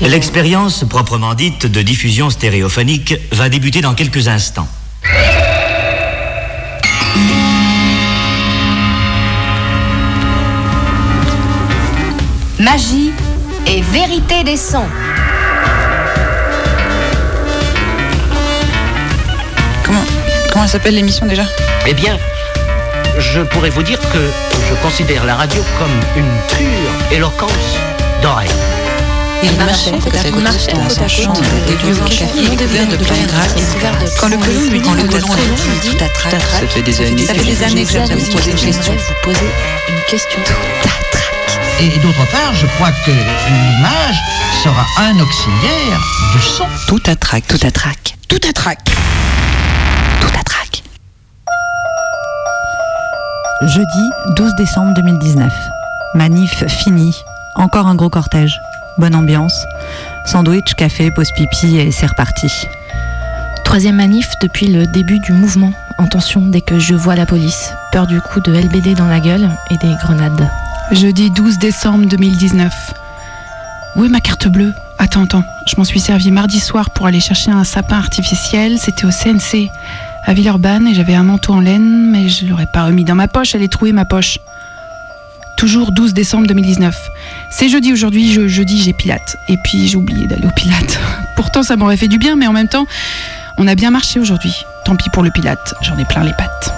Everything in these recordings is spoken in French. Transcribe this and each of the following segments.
L'expérience proprement dite de diffusion stéréophonique va débuter dans quelques instants. Magie et vérité des sons. Comment, comment s'appelle l'émission déjà? Eh bien, je pourrais vous dire que je considère la radio comme une pure éloquence d'oreille. Il marchait côte à côte dans des lieux cafés couverts de plein grâce. Quand le colon lui dit tout ça fait des années, que j'aime vous poser une question. Vous posez une question. Tout à trac. Et d'autre part, je crois que l'image sera un auxiliaire du son. Tout à trac, tout à trac, Tout à trac. tout à trac. Jeudi 12 décembre 2019. Manif fini. Encore un gros cortège. Bonne ambiance. Sandwich, café, pause pipi et c'est reparti. Troisième manif depuis le début du mouvement. En tension dès que je vois la police. Peur du coup de LBD dans la gueule et des grenades. Jeudi 12 décembre 2019. Où est ma carte bleue? Attends, attends, je m'en suis servi mardi soir pour aller chercher un sapin artificiel. C'était au CNC à Villeurbanne et j'avais un manteau en laine, mais je l'aurais pas remis dans ma poche, elle est trouée ma poche. Toujours 12 décembre 2019. C'est jeudi aujourd'hui, je, jeudi j'ai Pilate. Et puis j'ai oublié d'aller au Pilate. Pourtant ça m'aurait fait du bien, mais en même temps, on a bien marché aujourd'hui. Tant pis pour le Pilate, j'en ai plein les pattes.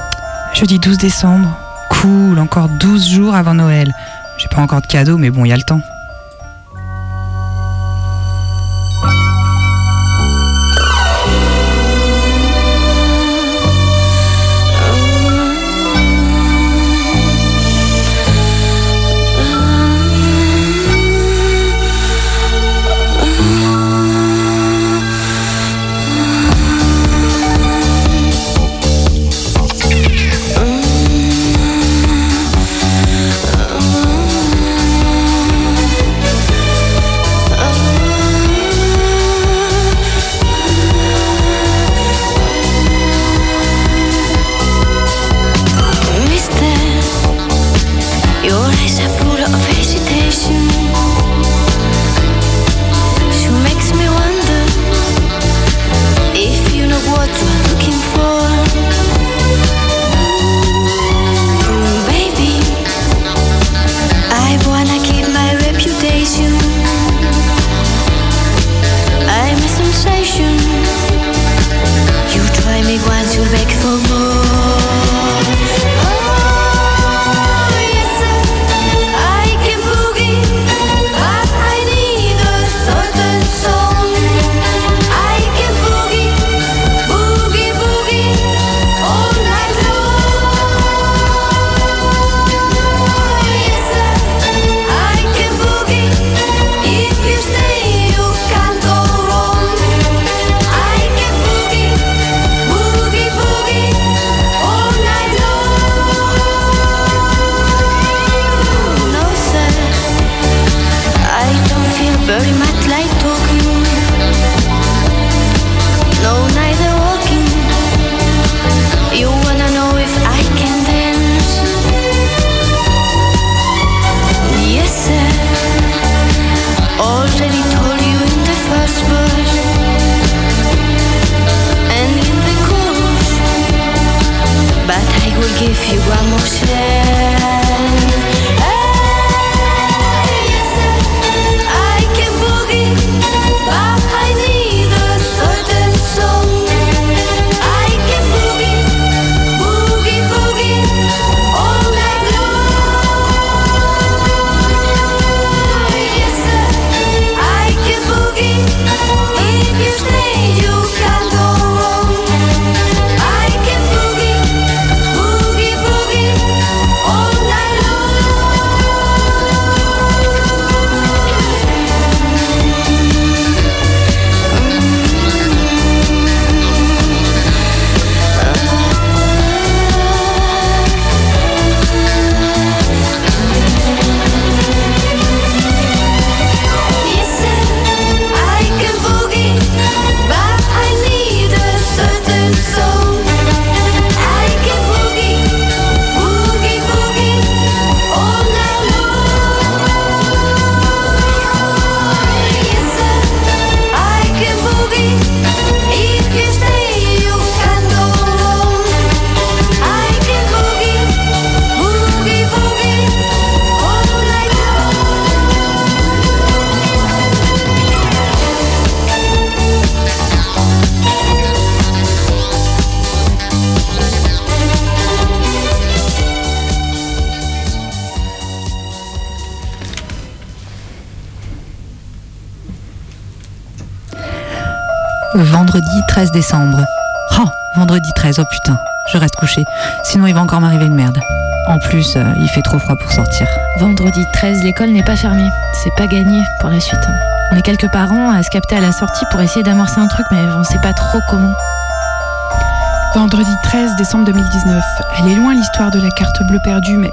Jeudi 12 décembre. Cool, encore 12 jours avant Noël. J'ai pas encore de cadeau, mais bon, il y a le temps. Vendredi 13 décembre. Oh, vendredi 13, oh putain, je reste couché. Sinon il va encore m'arriver une merde. En plus, euh, il fait trop froid pour sortir. Vendredi 13, l'école n'est pas fermée. C'est pas gagné pour la suite. On est quelques parents à se capter à la sortie pour essayer d'amorcer un truc, mais on sait pas trop comment. Vendredi 13 décembre 2019. Elle est loin l'histoire de la carte bleue perdue, mais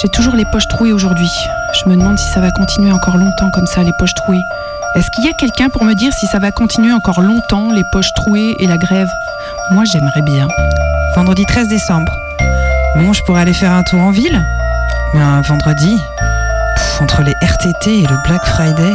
j'ai toujours les poches trouées aujourd'hui. Je me demande si ça va continuer encore longtemps comme ça, les poches trouées. Est-ce qu'il y a quelqu'un pour me dire si ça va continuer encore longtemps, les poches trouées et la grève? Moi, j'aimerais bien. Vendredi 13 décembre. Bon, je pourrais aller faire un tour en ville. Mais un vendredi, entre les RTT et le Black Friday.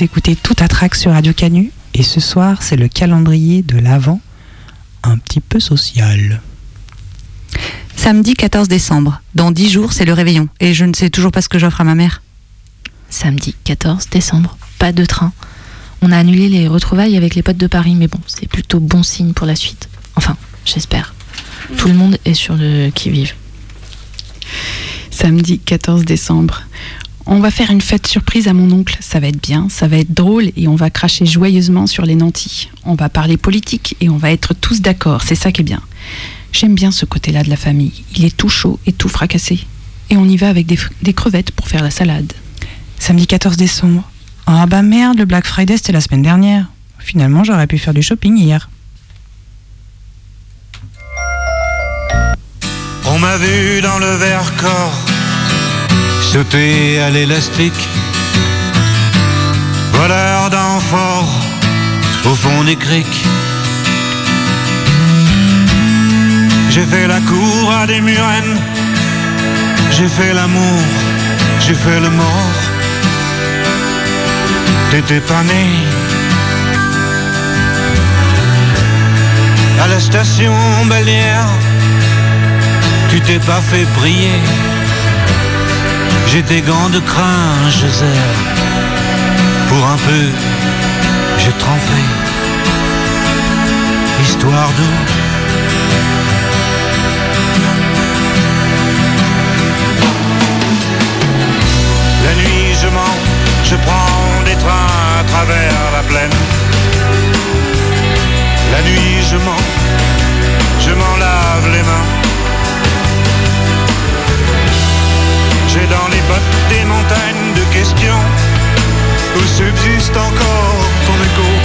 Vous écoutez Tout à Trac sur Radio Canu et ce soir c'est le calendrier de l'Avent, un petit peu social. Samedi 14 décembre. Dans 10 jours, c'est le réveillon. Et je ne sais toujours pas ce que j'offre à ma mère. Samedi 14 décembre, pas de train. On a annulé les retrouvailles avec les potes de Paris, mais bon, c'est plutôt bon signe pour la suite. Enfin, j'espère. Tout le monde est sur le qui-vive. Samedi 14 décembre. On va faire une fête surprise à mon oncle. Ça va être bien, ça va être drôle et on va cracher joyeusement sur les nantis. On va parler politique et on va être tous d'accord. C'est ça qui est bien. J'aime bien ce côté-là de la famille. Il est tout chaud et tout fracassé. Et on y va avec des, crevettes pour faire la salade. Samedi 14 décembre. Ah bah merde, le Black Friday c'était la semaine dernière. Finalement, j'aurais pu faire du shopping hier. On m'a vu dans le Vercors sauter à l'élastique, voleur d'amphores au fond des criques. J'ai fait la cour à des murennes, j'ai fait l'amour, j'ai fait le mort. T'étais pas né. À la station balnéaire, tu t'es pas fait briller. J'ai des gants de crin, serre. Pour un peu, j'ai trempé. Histoire d'eau. La nuit, je mens, je prends des trains à travers la plaine. La nuit, je mens, je m'en lave les mains. Des montagnes de questions où subsiste encore ton écho.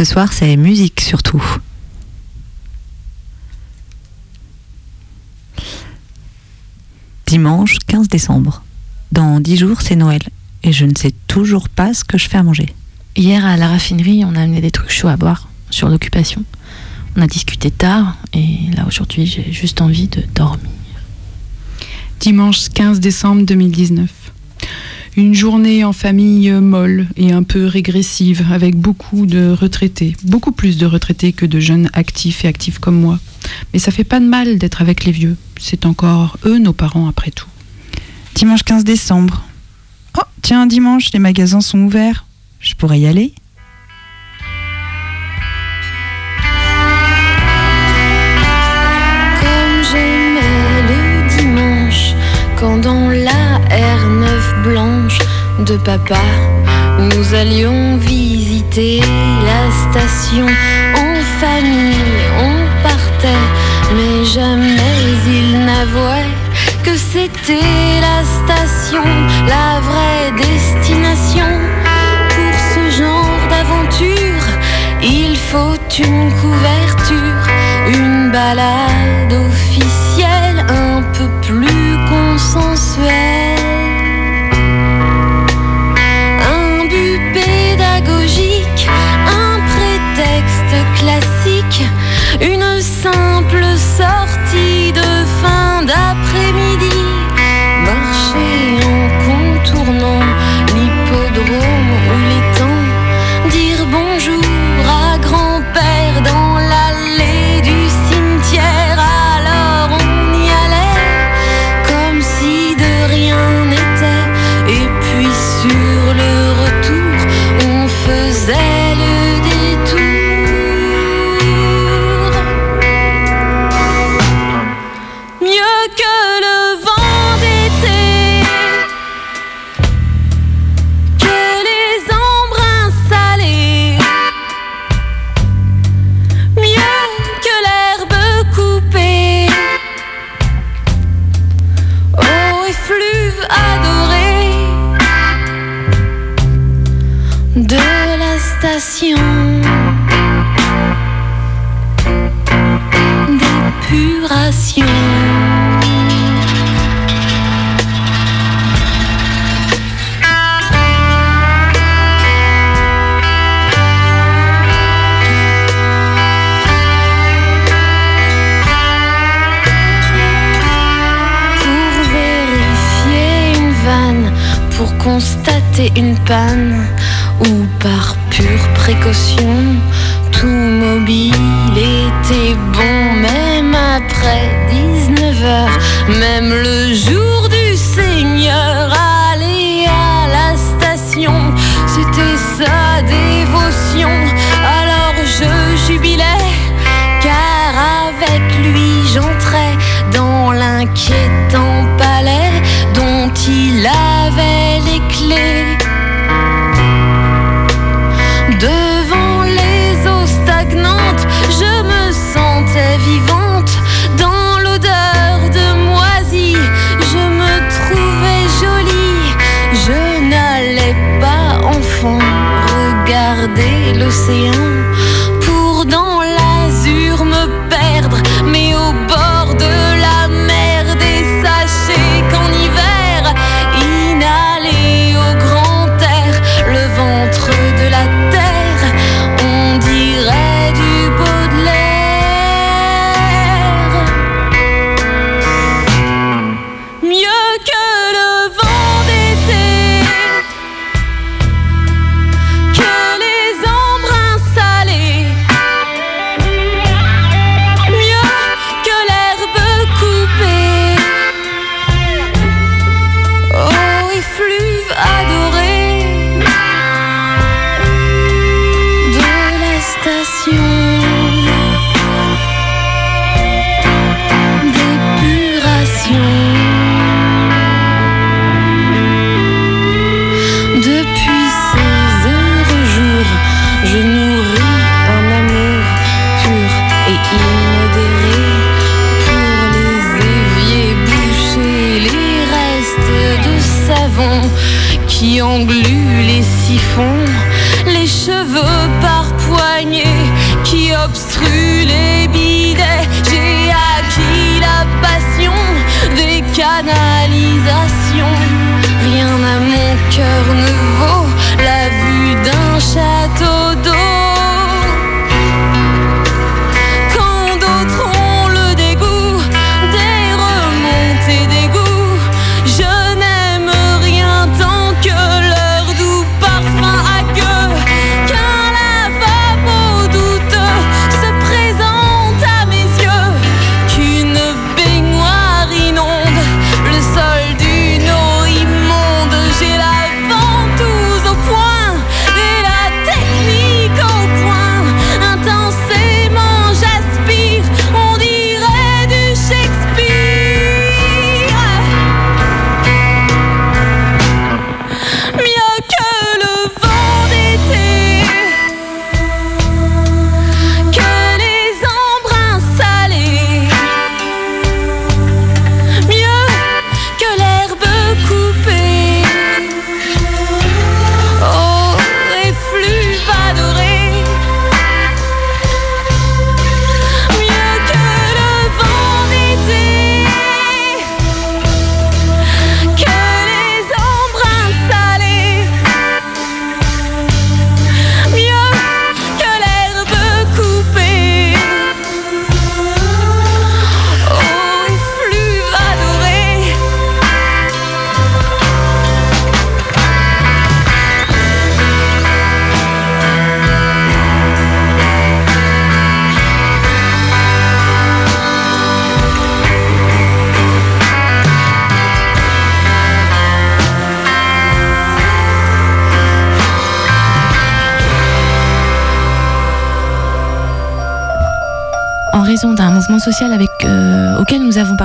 Ce soir, c'est musique surtout. Dimanche 15 décembre. Dans 10 jours, c'est Noël. Et je ne sais toujours pas ce que je fais à manger. Hier à la raffinerie, on a amené des trucs chauds à boire sur l'occupation. On a discuté tard et là aujourd'hui, j'ai juste envie de dormir. Dimanche 15 décembre 2019. Une journée en famille molle et un peu régressive, avec beaucoup de retraités, beaucoup plus de retraités que de jeunes actifs et actifs comme moi. Mais ça fait pas de mal d'être avec les vieux. C'est encore eux nos parents après tout. Dimanche 15 décembre. Oh, tiens, dimanche, les magasins sont ouverts. Je pourrais y aller Comme j'aimais le dimanche, quand dans la R9 blanche de papa, nous allions visiter la station en famille, on partait, mais jamais il n'avouait que c'était la station, la vraie destination. Pour ce genre d'aventure, il faut une couverture, une balade officielle un peu plus consensuelle. Précaution, see you.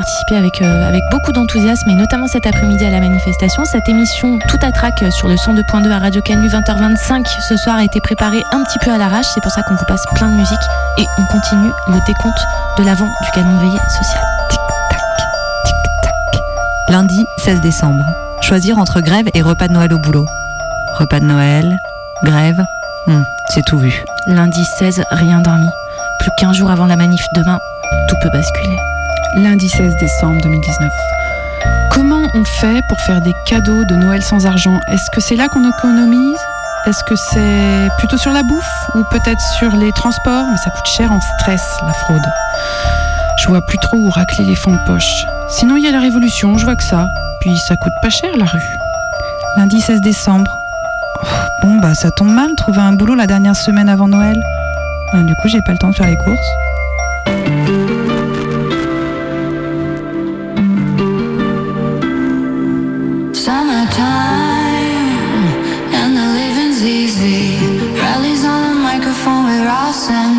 Participé avec, euh, avec beaucoup d'enthousiasme, et notamment cet après-midi à la manifestation, cette émission Tout à trac euh, sur le 102.2 à Radio Canu 20h25 ce soir a été préparée un petit peu à l'arrache. C'est pour ça qu'on vous passe plein de musique et on continue le décompte de l'avant du calendrier social. Lundi 16 décembre. Choisir entre grève et repas de Noël au boulot. Repas de Noël, grève, hmm, c'est tout vu. Lundi 16, rien dormi. Plus qu'un jour avant la manif demain, tout peut basculer. Lundi 16 décembre 2019. Comment on fait pour faire des cadeaux de Noël sans argent? Est-ce que c'est là qu'on économise? Est-ce que c'est plutôt sur la bouffe ou peut-être sur les transports? Mais ça coûte cher en stress, la fraude. Je vois plus trop où racler les fonds de poche. Sinon, il y a la révolution, je vois que ça. Puis ça coûte pas cher la rue. Lundi 16 décembre. Oh, Bon, bah ça tombe mal, trouver un boulot la dernière semaine avant Noël. Euh, Du coup, j'ai pas le temps de faire les courses.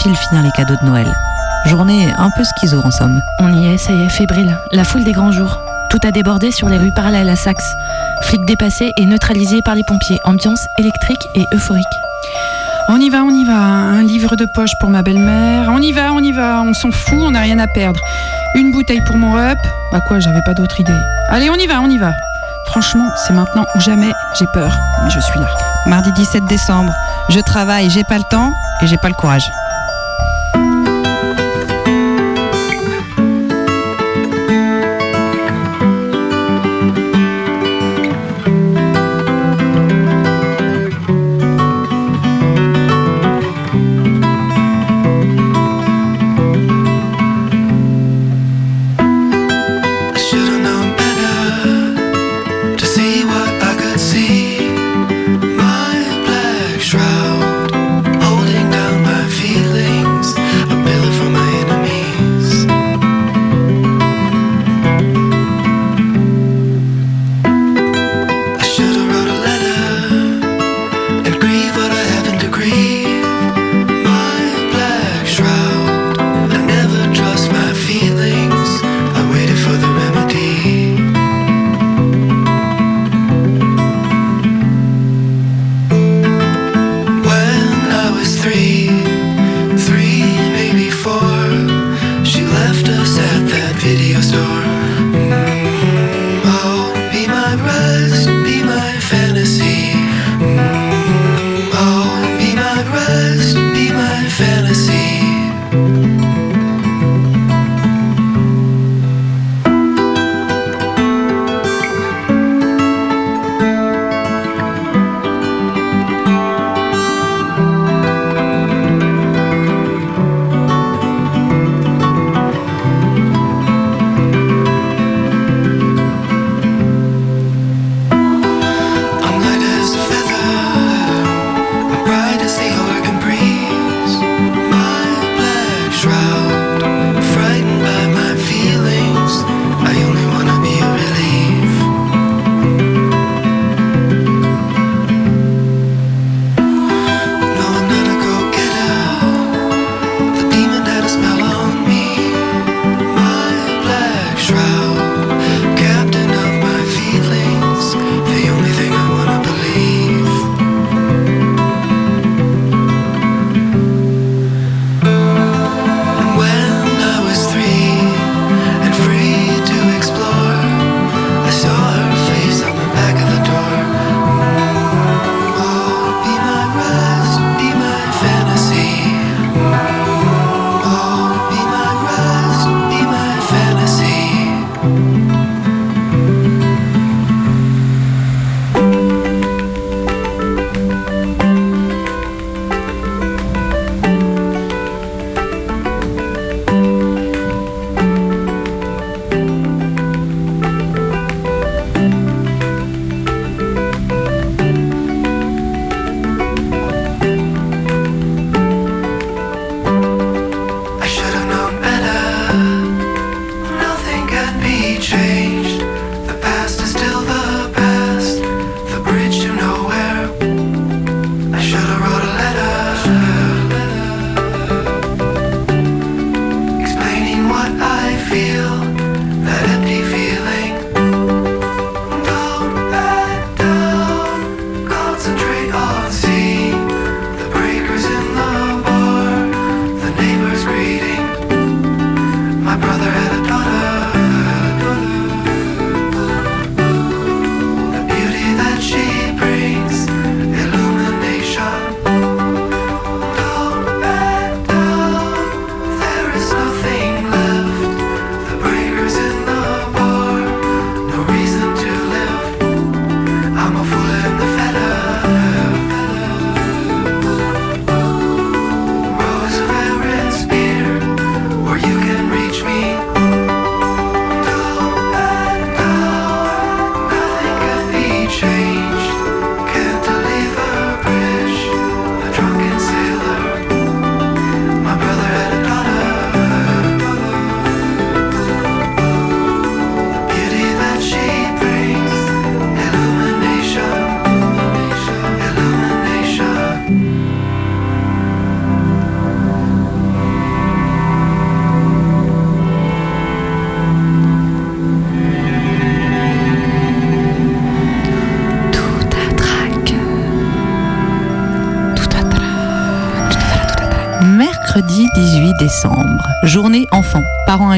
File finir les cadeaux de Noël. Journée un peu schizo en somme. On y est, ça y est, fébrile. La foule des grands jours. Tout a débordé sur les rues parallèles à Saxe. Flics dépassés et neutralisés par les pompiers. Ambiance électrique et euphorique. On y va, on y va. Un livre de poche pour ma belle-mère. On y va, on y va. On s'en fout, on n'a rien à perdre. Une bouteille pour mon rep. Bah quoi, j'avais pas d'autre idée. Allez, on y va, on y va. Franchement, c'est maintenant ou jamais. J'ai peur, mais je suis là. Mardi 17 décembre. Je travaille, j'ai pas le temps et j'ai pas le courage.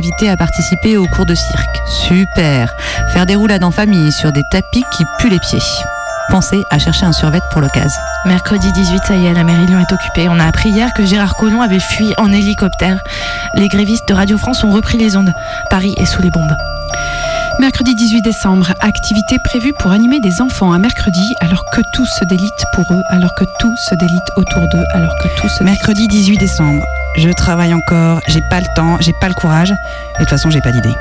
Invités à participer au cours de cirque. Super Faire des roulades en famille sur des tapis qui puent les pieds. Pensez à chercher un survêt pour l'occasion. Mercredi 18, ça y est, la mairie de Lyon est occupée. On a appris hier que Gérard Collomb avait fui en hélicoptère. Les grévistes de Radio France ont repris les ondes. Paris est sous les bombes. Mercredi 18 décembre, activité prévue pour animer des enfants un mercredi alors que tout se délite pour eux, alors que tout se délite autour d'eux, alors que tout se Mercredi 18 décembre. Je travaille encore, j'ai pas le temps, j'ai pas le courage. Et de toute façon, j'ai pas d'idée.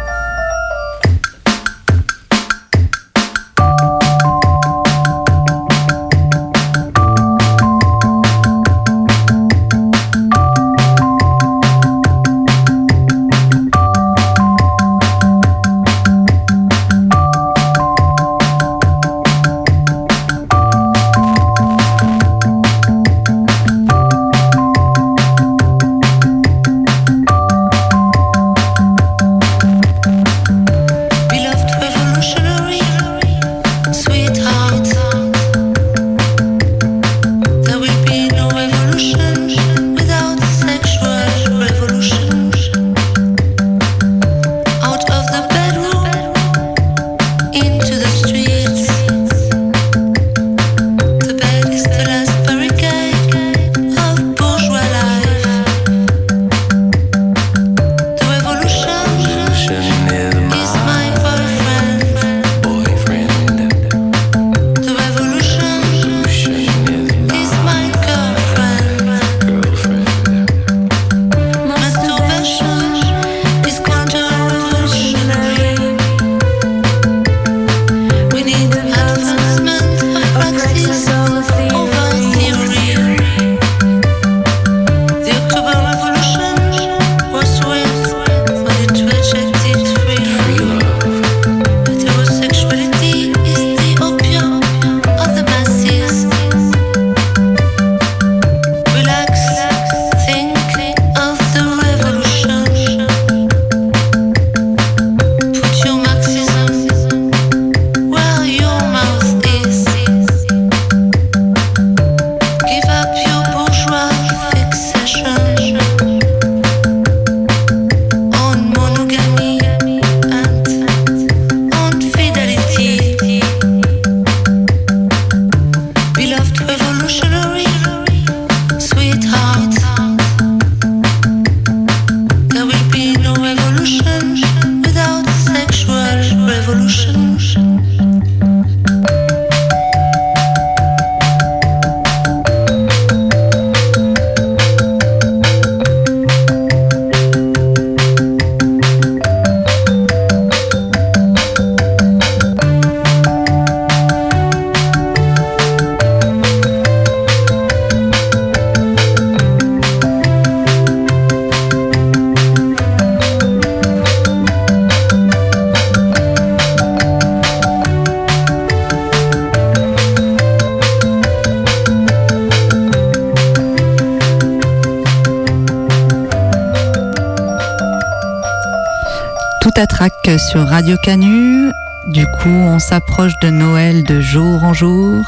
Sur Radio Canu. Du coup, on s'approche de Noël de jour en jour.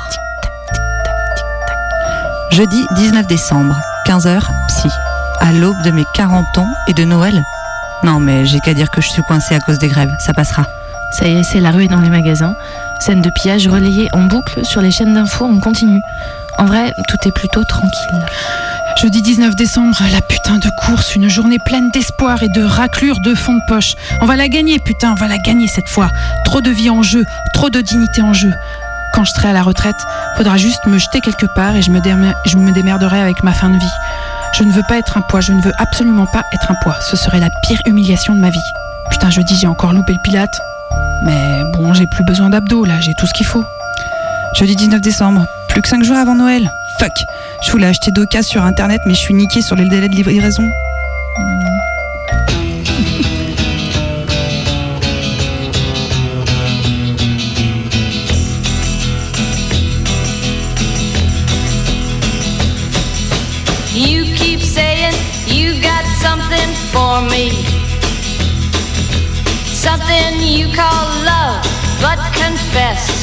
Jeudi 19 décembre, 15h, psy. À l'aube de mes 40 ans et de Noël. Non, mais j'ai qu'à dire que je suis coincée à cause des grèves. Ça passera. Ça y est, c'est la rue dans les magasins. Scène de pillage relayée en boucle sur les chaînes d'infos en continu. En vrai, tout est plutôt tranquille. Jeudi 19 décembre, la putain de course, une journée pleine d'espoir et de raclure de fond de poche. On va la gagner, putain, on va la gagner cette fois. Trop de vie en jeu, trop de dignité en jeu. Quand je serai à la retraite, faudra juste me jeter quelque part et je me, démer- je me démerderai avec ma fin de vie. Je ne veux pas être un poids, je ne veux absolument pas être un poids. Ce serait la pire humiliation de ma vie. Putain, jeudi, j'ai encore loupé le pilate. Mais bon, j'ai plus besoin d'abdos là, j'ai tout ce qu'il faut. Jeudi 19 décembre, plus que 5 jours avant Noël. Fuck Je voulais acheter d'occasion sur internet, mais je suis niqué sur les délais de livraison. You keep saying you got something for me. Something you call love, but confess.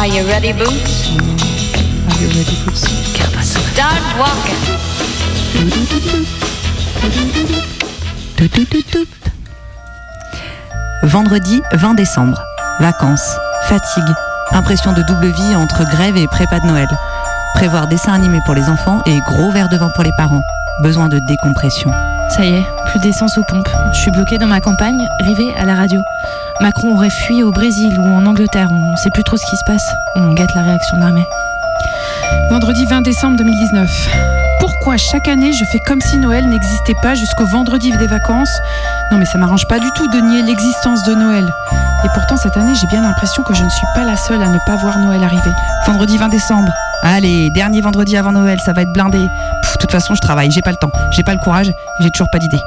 Are you ready, boots? Are you ready, Boots? Start walking. Vendredi 20 décembre. Vacances, fatigue, impression de double vie entre grève et prépa de Noël. Prévoir dessin animé pour les enfants et gros verre de vin pour les parents. Besoin de décompression. Ça y est, plus d'essence aux pompes. Je suis bloquée dans ma campagne, rivée à la radio. Macron aurait fui au Brésil ou en Angleterre, on sait plus trop ce qui se passe. On guette la réaction de l'armée. Vendredi 20 décembre 2019. Pourquoi chaque année je fais comme si Noël n'existait pas jusqu'au vendredi des vacances? Non mais ça m'arrange pas du tout de nier l'existence de Noël. Et pourtant cette année j'ai bien l'impression que je ne suis pas la seule à ne pas voir Noël arriver. Vendredi 20 décembre. Allez, dernier vendredi avant Noël, ça va être blindé. De toute façon, je travaille, j'ai pas le temps, j'ai pas le courage, j'ai toujours pas d'idée.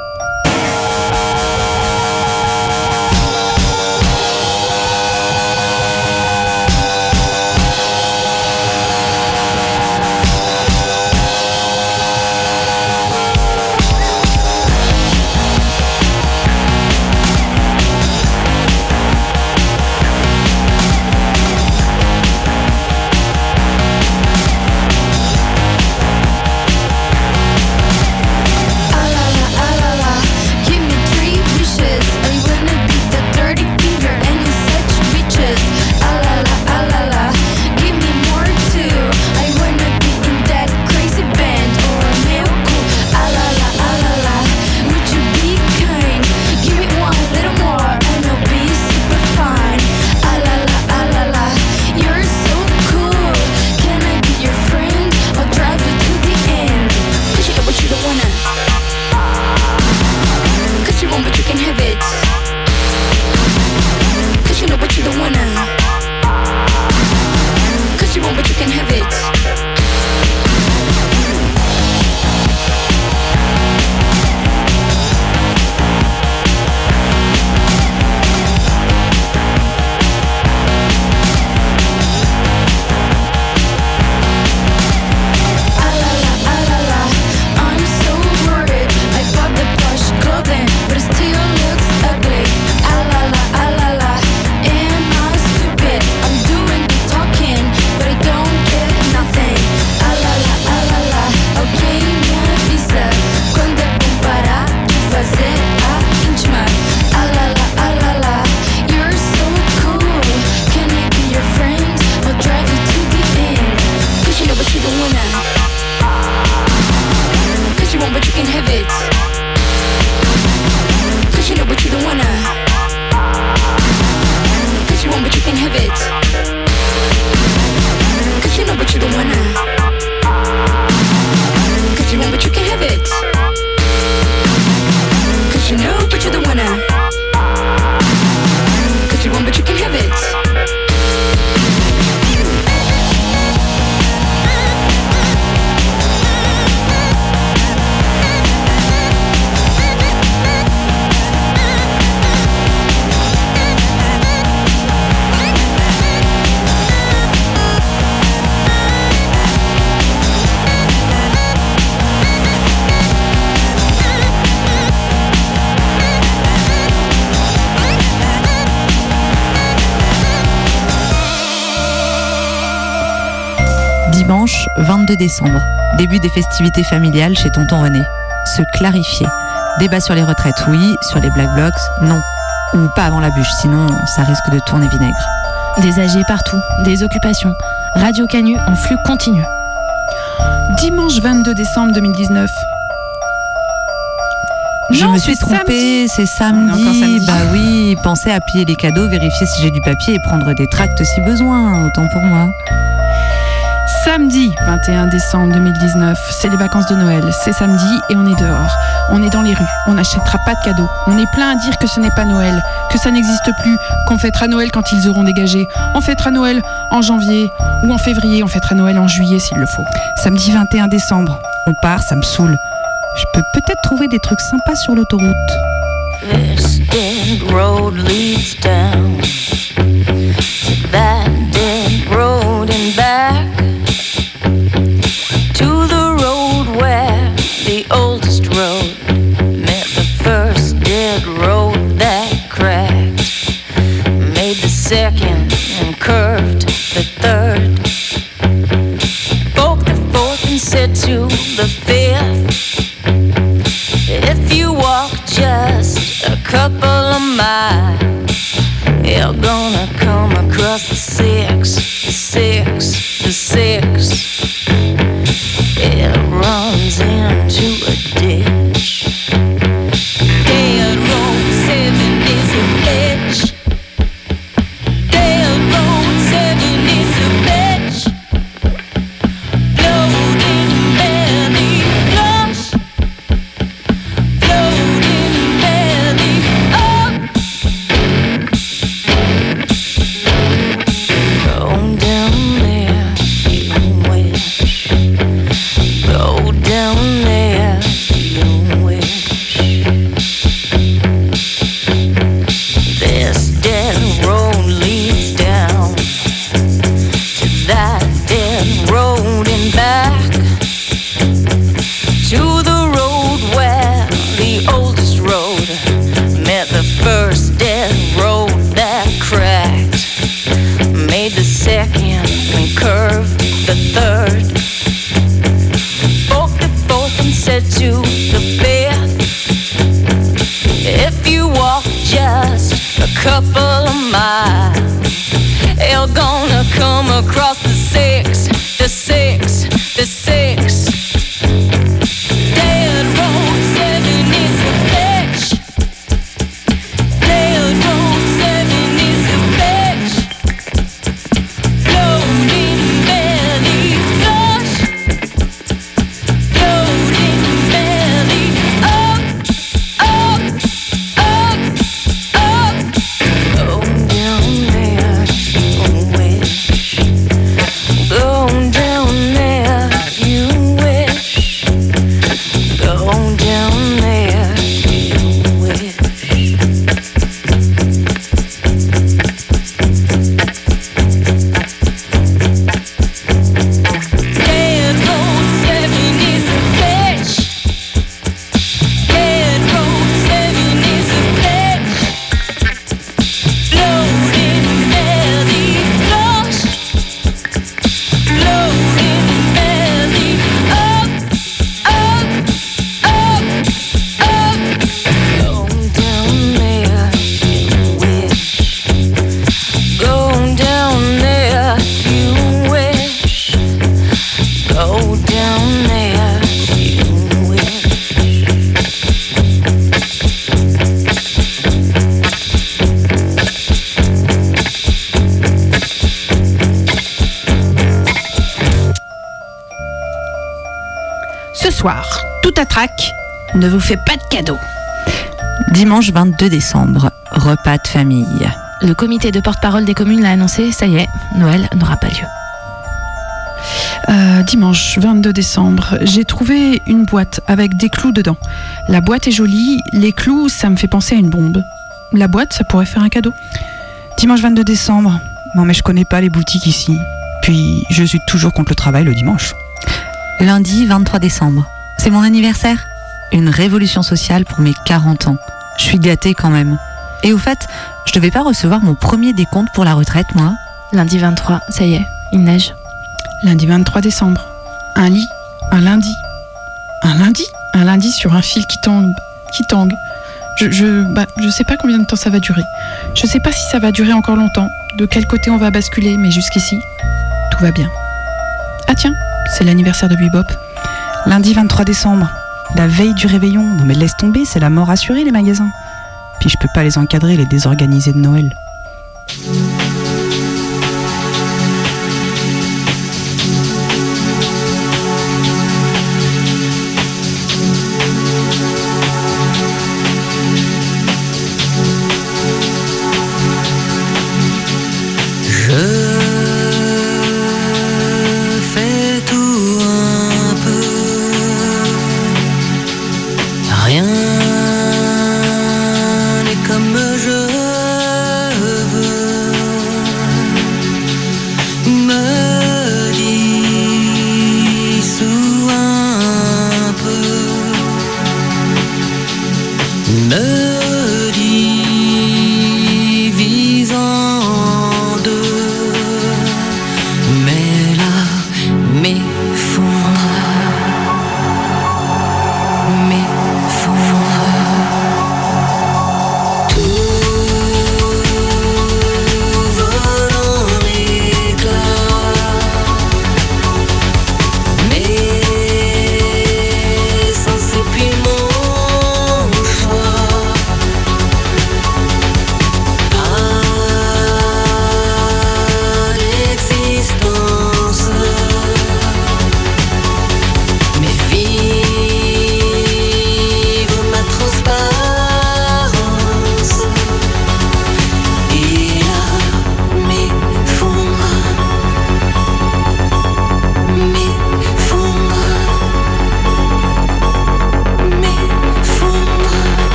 22 décembre, début des festivités familiales chez tonton René. Se clarifier. Débat sur les retraites, oui. Sur les black blocs, non. Ou pas avant la bûche, sinon ça risque de tourner vinaigre. Des âgés partout, des occupations. Radio Canu en flux continu. Dimanche 22 décembre 2019. Je Non, me suis c'est trompée, c'est samedi. Samedi. Bah oui, pensez à plier les cadeaux, vérifier si j'ai du papier et prendre des tracts si besoin, autant pour moi. Samedi 21 décembre 2019, c'est les vacances de Noël. C'est samedi et on est dehors. On est dans les rues. On n'achètera pas de cadeaux. On est plein à dire que ce n'est pas Noël, que ça n'existe plus, qu'on fêtera Noël quand ils auront dégagé. On fêtera Noël en janvier ou en février. On fêtera Noël en juillet s'il le faut. Samedi 21 décembre, on part, ça me saoule. Je peux peut-être trouver des trucs sympas sur l'autoroute. You're gonna come across the six, the six, the six. Soir, tout à trac, ne vous fait pas de cadeaux. Dimanche 22 décembre, repas de famille. Le comité de porte-parole des communes l'a annoncé, ça y est, Noël n'aura pas lieu. Euh, dimanche 22 décembre, j'ai trouvé une boîte avec des clous dedans. La boîte est jolie, les clous, ça me fait penser à une bombe. La boîte, ça pourrait faire un cadeau. Dimanche 22 décembre. Non mais je connais pas les boutiques ici. Puis je suis toujours contre le travail le dimanche. Lundi 23 décembre. C'est mon anniversaire. Une révolution sociale pour mes 40 ans. Je suis gâtée quand même. Et au fait, je devais pas recevoir mon premier décompte pour la retraite, moi. Lundi 23, ça y est, il neige. Lundi 23 décembre. Un lit, un lundi. Un lundi Un lundi sur un fil qui tangue. Qui tangue. Je, je, bah, je sais pas combien de temps ça va durer. Je sais pas si ça va durer encore longtemps, de quel côté on va basculer, mais jusqu'ici, tout va bien. Ah tiens, c'est l'anniversaire de Bebop. Lundi 23 décembre, la veille du réveillon. Non mais laisse tomber, c'est la mort assurée les magasins. Puis je peux pas les encadrer, les désorganiser de Noël.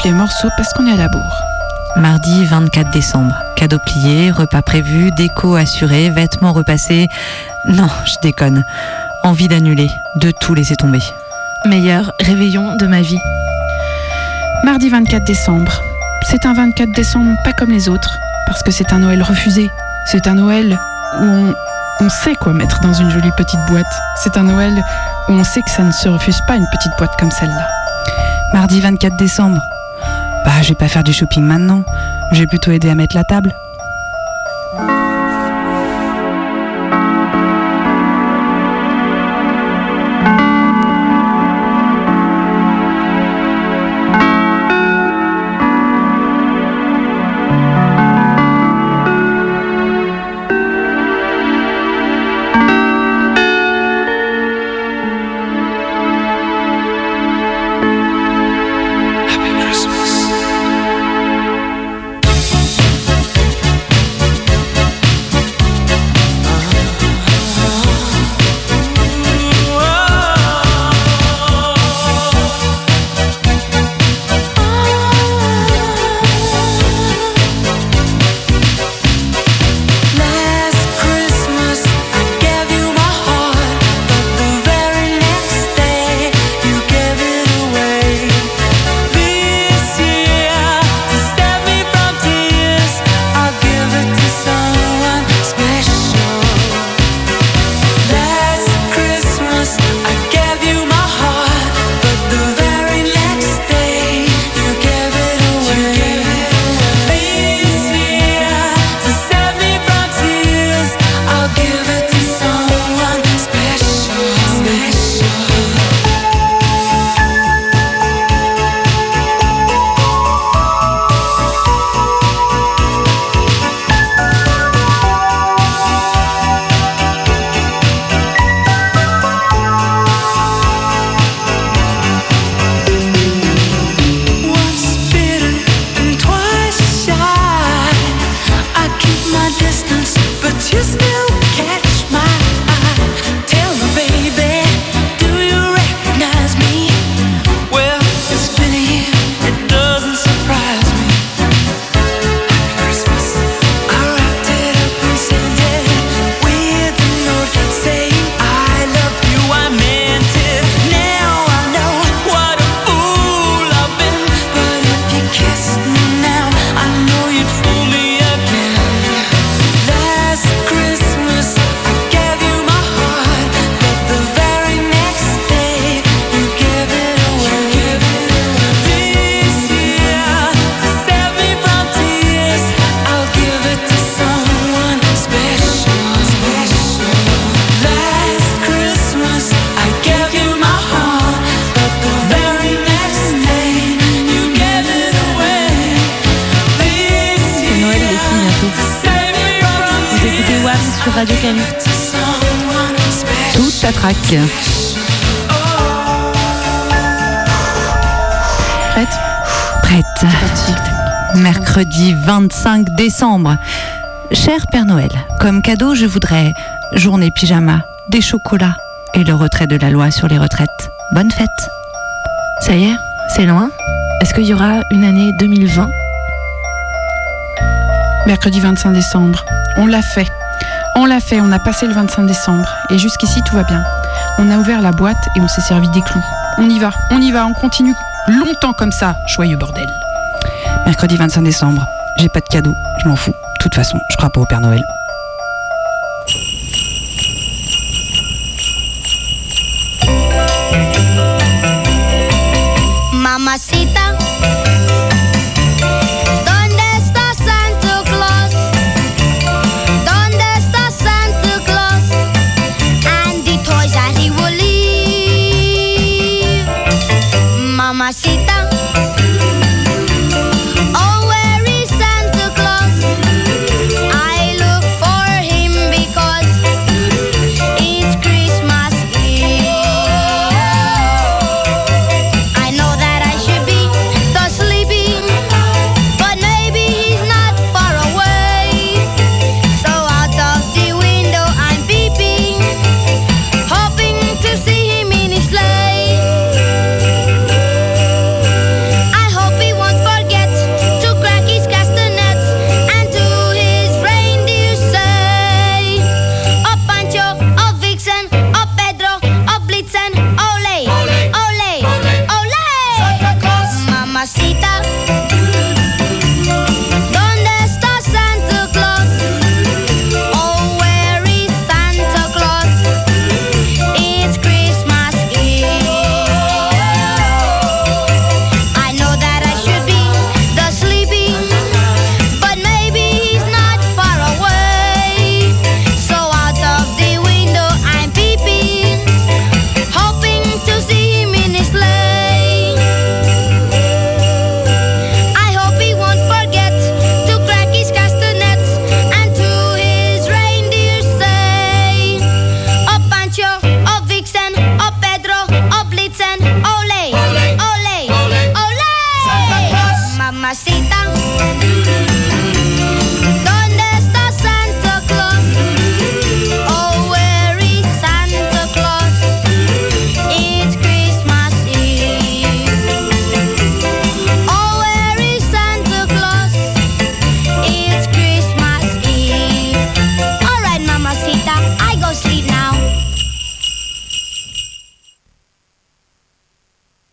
Coupe les morceaux parce qu'on est à la bourre. Mardi 24 décembre. Cadeau plié, repas prévu, déco assurée, vêtements repassés. Non, je déconne. Envie d'annuler, de tout laisser tomber. Meilleur réveillon de ma vie. Mardi 24 décembre. C'est un 24 décembre pas comme les autres, parce que c'est un Noël refusé. C'est un Noël où on, on sait quoi mettre dans une jolie petite boîte. C'est un Noël où on sait que ça ne se refuse pas une petite boîte comme celle-là. Mardi 24 décembre. Bah, je vais pas faire du shopping maintenant. Je vais plutôt aider à mettre la table. Prête Prête. Mercredi 25 décembre. Cher Père Noël, comme cadeau, je voudrais journée pyjama, des chocolats et le retrait de la loi sur les retraites. Bonne fête. Ça y est, c'est loin. Est-ce qu'il y aura une année 2020 Mercredi 25 décembre. On l'a fait. On l'a fait, on a passé le 25 décembre. Et jusqu'ici, tout va bien. On a ouvert la boîte et on s'est servi des clous. On y va, on y va, on continue longtemps comme ça. Joyeux bordel. Mercredi 25 décembre. J'ai pas de cadeau, je m'en fous. De toute façon, je crois pas au Père Noël.